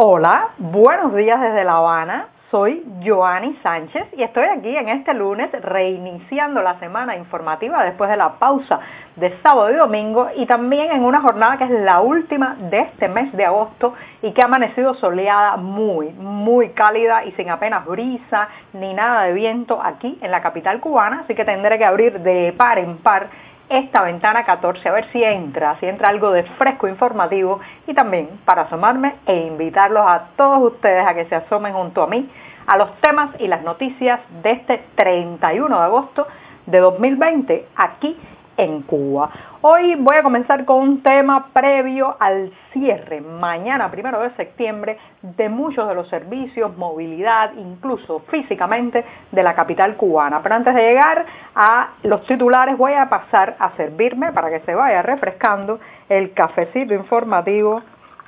Hola, buenos días desde La Habana. Soy Joanny Sánchez y estoy aquí en este lunes reiniciando la semana informativa después de la pausa de sábado y domingo y también en una jornada que es la última de este mes de agosto y que ha amanecido soleada muy, muy cálida y sin apenas brisa ni nada de viento aquí en la capital cubana, así que tendré que abrir de par en par esta ventana 14 a ver si entra, si entra algo de fresco informativo y también para asomarme e invitarlos a todos ustedes a que se asomen junto a mí a los temas y las noticias de este 31 de agosto de 2020 aquí en Cuba. Hoy voy a comenzar con un tema previo al cierre, mañana, primero de septiembre, de muchos de los servicios, movilidad, incluso físicamente, de la capital cubana. Pero antes de llegar a los titulares, voy a pasar a servirme, para que se vaya refrescando, el cafecito informativo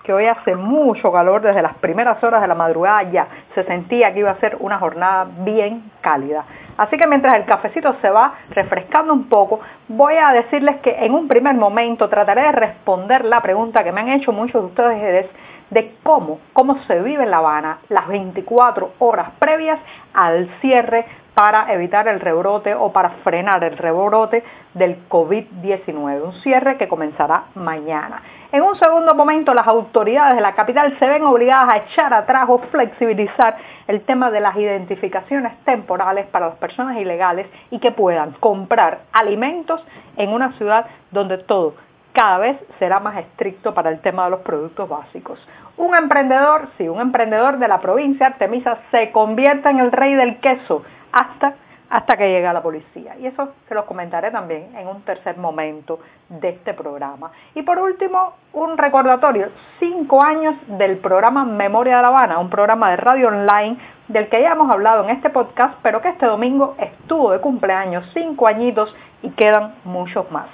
que hoy hace mucho calor desde las primeras horas de la madrugada ya se sentía que iba a ser una jornada bien cálida. Así que mientras el cafecito se va refrescando un poco, voy a decirles que en un primer momento trataré de responder la pregunta que me han hecho muchos de ustedes de cómo, cómo se vive en La Habana las 24 horas previas al cierre para evitar el rebrote o para frenar el rebrote del COVID-19, un cierre que comenzará mañana. En un segundo momento, las autoridades de la capital se ven obligadas a echar atrás o flexibilizar el tema de las identificaciones temporales para las personas ilegales y que puedan comprar alimentos en una ciudad donde todo cada vez será más estricto para el tema de los productos básicos. Un emprendedor, sí, un emprendedor de la provincia Artemisa se convierte en el rey del queso hasta hasta que llegue la policía. Y eso se lo comentaré también en un tercer momento de este programa. Y por último, un recordatorio, cinco años del programa Memoria de La Habana, un programa de radio online del que ya hemos hablado en este podcast, pero que este domingo estuvo de cumpleaños, cinco añitos y quedan muchos más.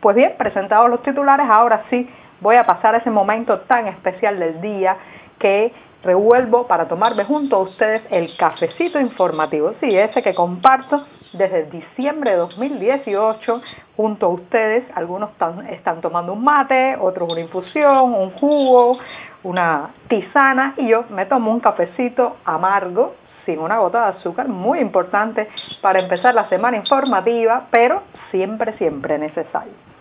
Pues bien, presentados los titulares, ahora sí voy a pasar a ese momento tan especial del día que revuelvo para tomarme junto a ustedes el cafecito informativo, sí, ese que comparto desde diciembre de 2018 junto a ustedes. Algunos están, tomando un mate, otros una infusión, un jugo, una tisana y yo me tomo un cafecito amargo sin una gota de azúcar, muy importante para empezar la semana informativa, pero siempre, siempre necesario.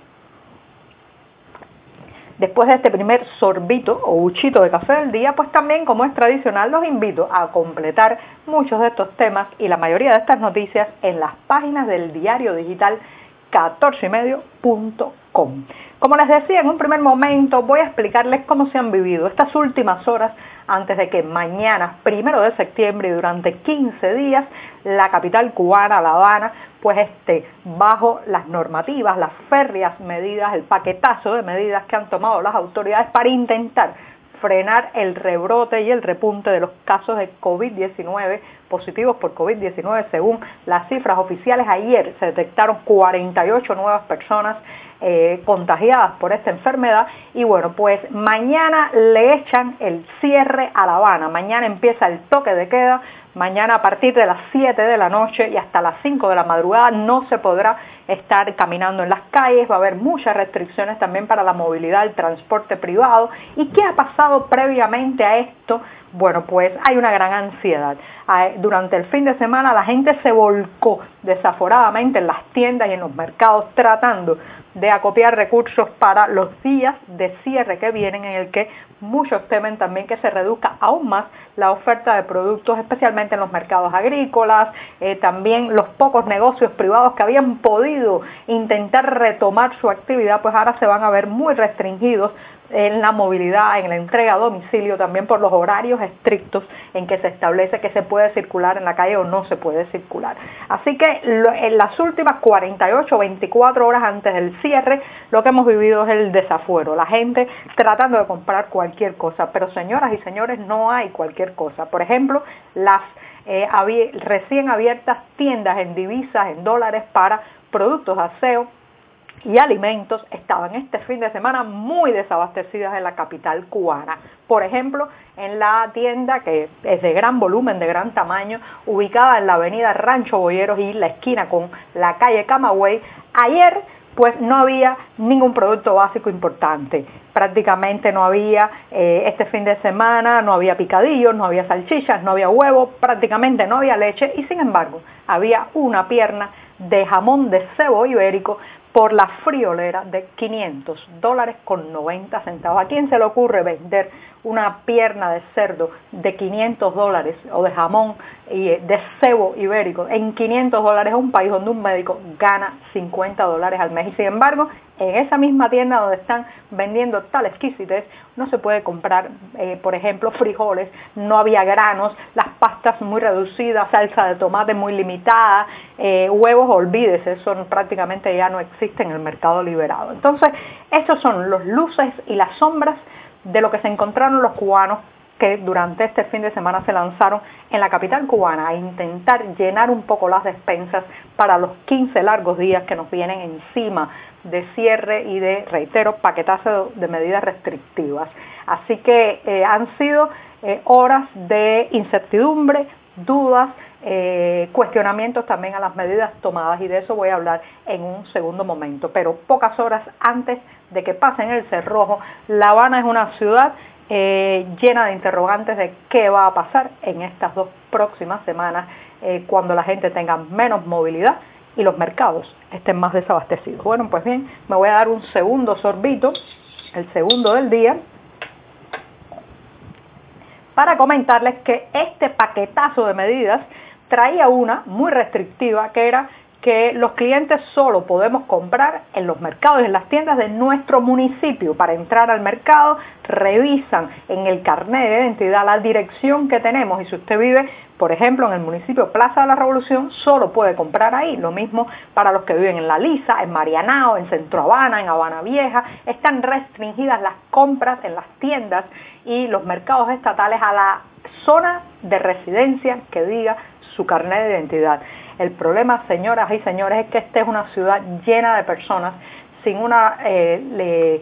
Después de este primer sorbito o buchito de café del día, pues también como es tradicional los invito a completar muchos de estos temas y la mayoría de estas noticias en las páginas del diario digital 14ymedio.com. Como les decía en un primer momento, voy a explicarles cómo se han vivido estas últimas horas antes de que mañana, primero de septiembre y durante 15 días, la capital cubana, La Habana, pues esté bajo las normativas, las férreas medidas, el paquetazo de medidas que han tomado las autoridades para intentar frenar el rebrote y el repunte de los casos de COVID-19 positivos por COVID-19 según las cifras oficiales. Ayer se detectaron 48 nuevas personas eh, contagiadas por esta enfermedad y bueno, pues mañana le echan el cierre a La Habana, mañana empieza el toque de queda, mañana a partir de las 7 de la noche y hasta las 5 de la madrugada no se podrá estar caminando en las calles, va a haber muchas restricciones también para la movilidad, el transporte privado. ¿Y qué ha pasado previamente a esto? Bueno, pues hay una gran ansiedad. Durante el fin de semana la gente se volcó desaforadamente en las tiendas y en los mercados tratando de acopiar recursos para los días de cierre que vienen en el que muchos temen también que se reduzca aún más la oferta de productos, especialmente en los mercados agrícolas, eh, también los pocos negocios privados que habían podido intentar retomar su actividad, pues ahora se van a ver muy restringidos en la movilidad, en la entrega a domicilio, también por los horarios estrictos en que se establece que se puede circular en la calle o no se puede circular. Así que en las últimas 48 o 24 horas antes del cierre, lo que hemos vivido es el desafuero, la gente tratando de comprar cualquier cosa, pero señoras y señores, no hay cualquier cosa. Por ejemplo, las eh, recién abiertas tiendas en divisas, en dólares para productos de aseo, y alimentos estaban este fin de semana muy desabastecidas en la capital cubana. Por ejemplo, en la tienda que es de gran volumen, de gran tamaño, ubicada en la avenida Rancho Boyeros y la esquina con la calle Camagüey, ayer pues no había ningún producto básico importante. Prácticamente no había eh, este fin de semana, no había picadillos, no había salchichas, no había huevos, prácticamente no había leche y sin embargo había una pierna de jamón de cebo ibérico por la friolera de 500 dólares con 90 centavos. ¿A quién se le ocurre vender una pierna de cerdo de 500 dólares o de jamón eh, de cebo ibérico en 500 dólares a un país donde un médico gana 50 dólares al mes? Y sin embargo, en esa misma tienda donde están vendiendo tal exquisitez, no se puede comprar, eh, por ejemplo, frijoles, no había granos, las pastas muy reducidas, salsa de tomate muy limitada, eh, huevos, olvídese, eso prácticamente ya no existe en el mercado liberado. Entonces, esos son los luces y las sombras de lo que se encontraron los cubanos que durante este fin de semana se lanzaron en la capital cubana a intentar llenar un poco las despensas para los 15 largos días que nos vienen encima de cierre y de, reitero, paquetazo de medidas restrictivas. Así que eh, han sido eh, horas de incertidumbre, dudas, eh, cuestionamientos también a las medidas tomadas y de eso voy a hablar en un segundo momento. Pero pocas horas antes de que pasen el cerrojo, La Habana es una ciudad eh, llena de interrogantes de qué va a pasar en estas dos próximas semanas eh, cuando la gente tenga menos movilidad y los mercados estén más desabastecidos. Bueno, pues bien, me voy a dar un segundo sorbito, el segundo del día, para comentarles que este paquetazo de medidas traía una muy restrictiva que era que los clientes solo podemos comprar en los mercados y en las tiendas de nuestro municipio. Para entrar al mercado revisan en el carnet de identidad la dirección que tenemos y si usted vive, por ejemplo, en el municipio Plaza de la Revolución, solo puede comprar ahí. Lo mismo para los que viven en La Lisa, en Marianao, en Centro Habana, en Habana Vieja. Están restringidas las compras en las tiendas y los mercados estatales a la zona de residencia que diga su carnet de identidad. El problema, señoras y señores, es que esta es una ciudad llena de personas sin una eh,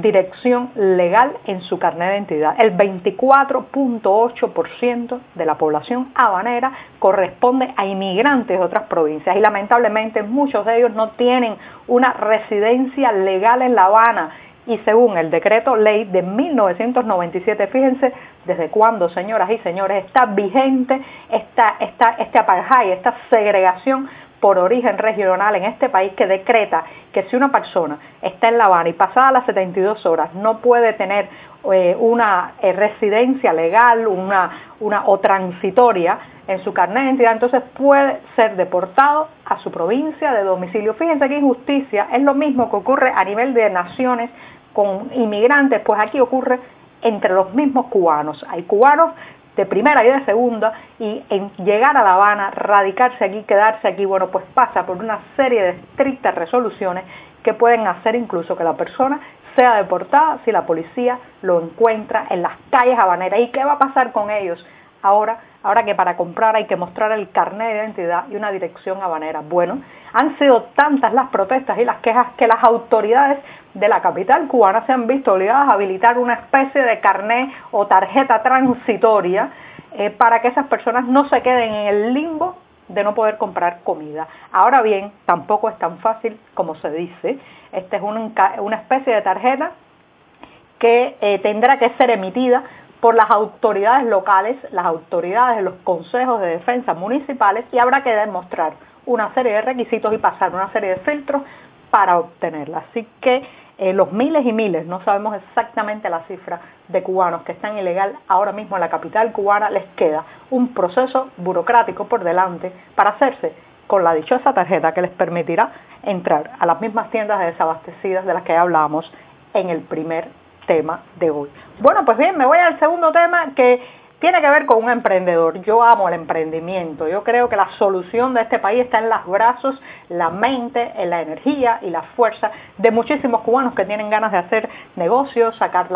dirección legal en su carnet de identidad. El 24.8% de la población habanera corresponde a inmigrantes de otras provincias y lamentablemente muchos de ellos no tienen una residencia legal en La Habana y según el decreto ley de 1997, fíjense desde cuándo, señoras y señores, está vigente esta, esta, este apartheid, esta segregación por origen regional en este país que decreta que si una persona está en La Habana y pasada las 72 horas no puede tener eh, una eh, residencia legal una, una, o transitoria en su carnet de identidad, entonces puede ser deportado a su provincia de domicilio. Fíjense qué injusticia, es lo mismo que ocurre a nivel de naciones con inmigrantes, pues aquí ocurre entre los mismos cubanos. Hay cubanos de primera y de segunda y en llegar a La Habana, radicarse aquí, quedarse aquí, bueno, pues pasa por una serie de estrictas resoluciones que pueden hacer incluso que la persona sea deportada si la policía lo encuentra en las calles habaneras. ¿Y qué va a pasar con ellos? Ahora, ahora que para comprar hay que mostrar el carnet de identidad y una dirección habanera. Bueno, han sido tantas las protestas y las quejas que las autoridades de la capital cubana se han visto obligadas a habilitar una especie de carnet o tarjeta transitoria eh, para que esas personas no se queden en el limbo de no poder comprar comida. Ahora bien, tampoco es tan fácil como se dice. Esta es una, especie de tarjeta que eh, tendrá que ser emitida por las autoridades locales, las autoridades de los consejos de defensa municipales y habrá que demostrar una serie de requisitos y pasar una serie de filtros para obtenerla. Así que eh, los miles y miles, no sabemos exactamente la cifra de cubanos que están ilegal ahora mismo en la capital cubana, les queda un proceso burocrático por delante para hacerse con la dichosa tarjeta que les permitirá entrar a las mismas tiendas desabastecidas de las que hablábamos en el primer tema de hoy. Bueno, pues bien, me voy al segundo tema que tiene que ver con un emprendedor. Yo amo el emprendimiento. Yo creo que la solución de este país está en los brazos, la mente, en la energía y la fuerza de muchísimos cubanos que tienen ganas de hacer negocios, sacar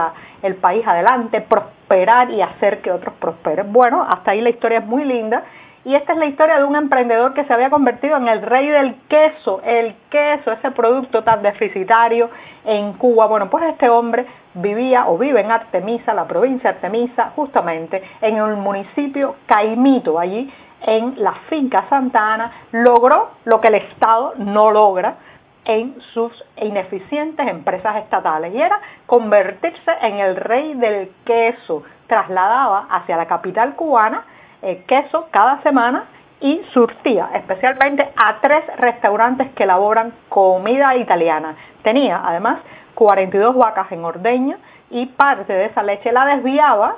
el país adelante, prosperar y hacer que otros prosperen. Bueno, hasta ahí la historia es muy linda y esta es la historia de un emprendedor que se había convertido en el rey del queso, el queso, ese producto tan deficitario en Cuba. Bueno, pues este hombre vivía o vive en Artemisa, la provincia de Artemisa, justamente en el municipio Caimito, allí en la finca Santa Ana, logró lo que el Estado no logra, en sus ineficientes empresas estatales y era convertirse en el rey del queso. Trasladaba hacia la capital cubana eh, queso cada semana y surtía especialmente a tres restaurantes que elaboran comida italiana. Tenía además 42 vacas en ordeño y parte de esa leche la desviaba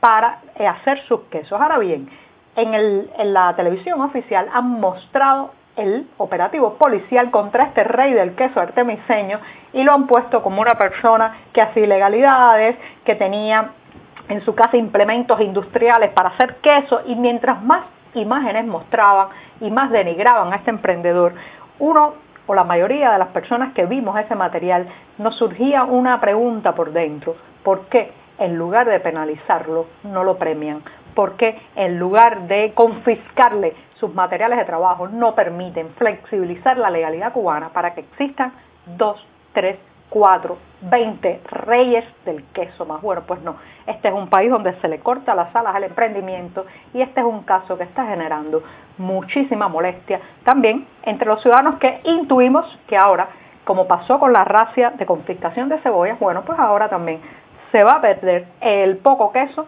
para eh, hacer sus quesos. Ahora bien, en, en la televisión oficial han mostrado el operativo policial contra este rey del queso artemiseño y lo han puesto como una persona que hacía ilegalidades, que tenía en su casa implementos industriales para hacer queso y mientras más imágenes mostraban y más denigraban a este emprendedor, uno o la mayoría de las personas que vimos ese material nos surgía una pregunta por dentro, ¿por qué en lugar de penalizarlo no lo premian? ¿Por qué en lugar de confiscarle sus materiales de trabajo no permiten flexibilizar la legalidad cubana para que existan dos, tres, cuatro, veinte reyes del queso más bueno? Pues no, este es un país donde se le corta las alas al emprendimiento y este es un caso que está generando muchísima molestia también entre los ciudadanos que intuimos que ahora, como pasó con la racia de confiscación de cebollas, bueno, pues ahora también se va a perder el poco queso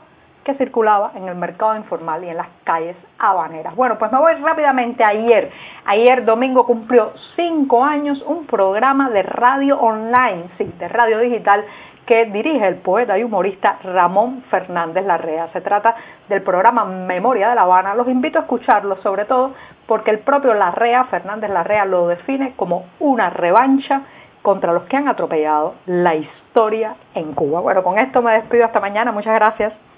que circulaba en el mercado informal y en las calles habaneras. Bueno, pues me voy rápidamente ayer. Ayer domingo cumplió cinco años un programa de radio online, sí, de radio digital que dirige el poeta y humorista Ramón Fernández Larrea. Se trata del programa Memoria de La Habana. Los invito a escucharlo, sobre todo porque el propio Larrea, Fernández Larrea, lo define como una revancha contra los que han atropellado la historia en Cuba. Bueno, con esto me despido hasta mañana. Muchas gracias.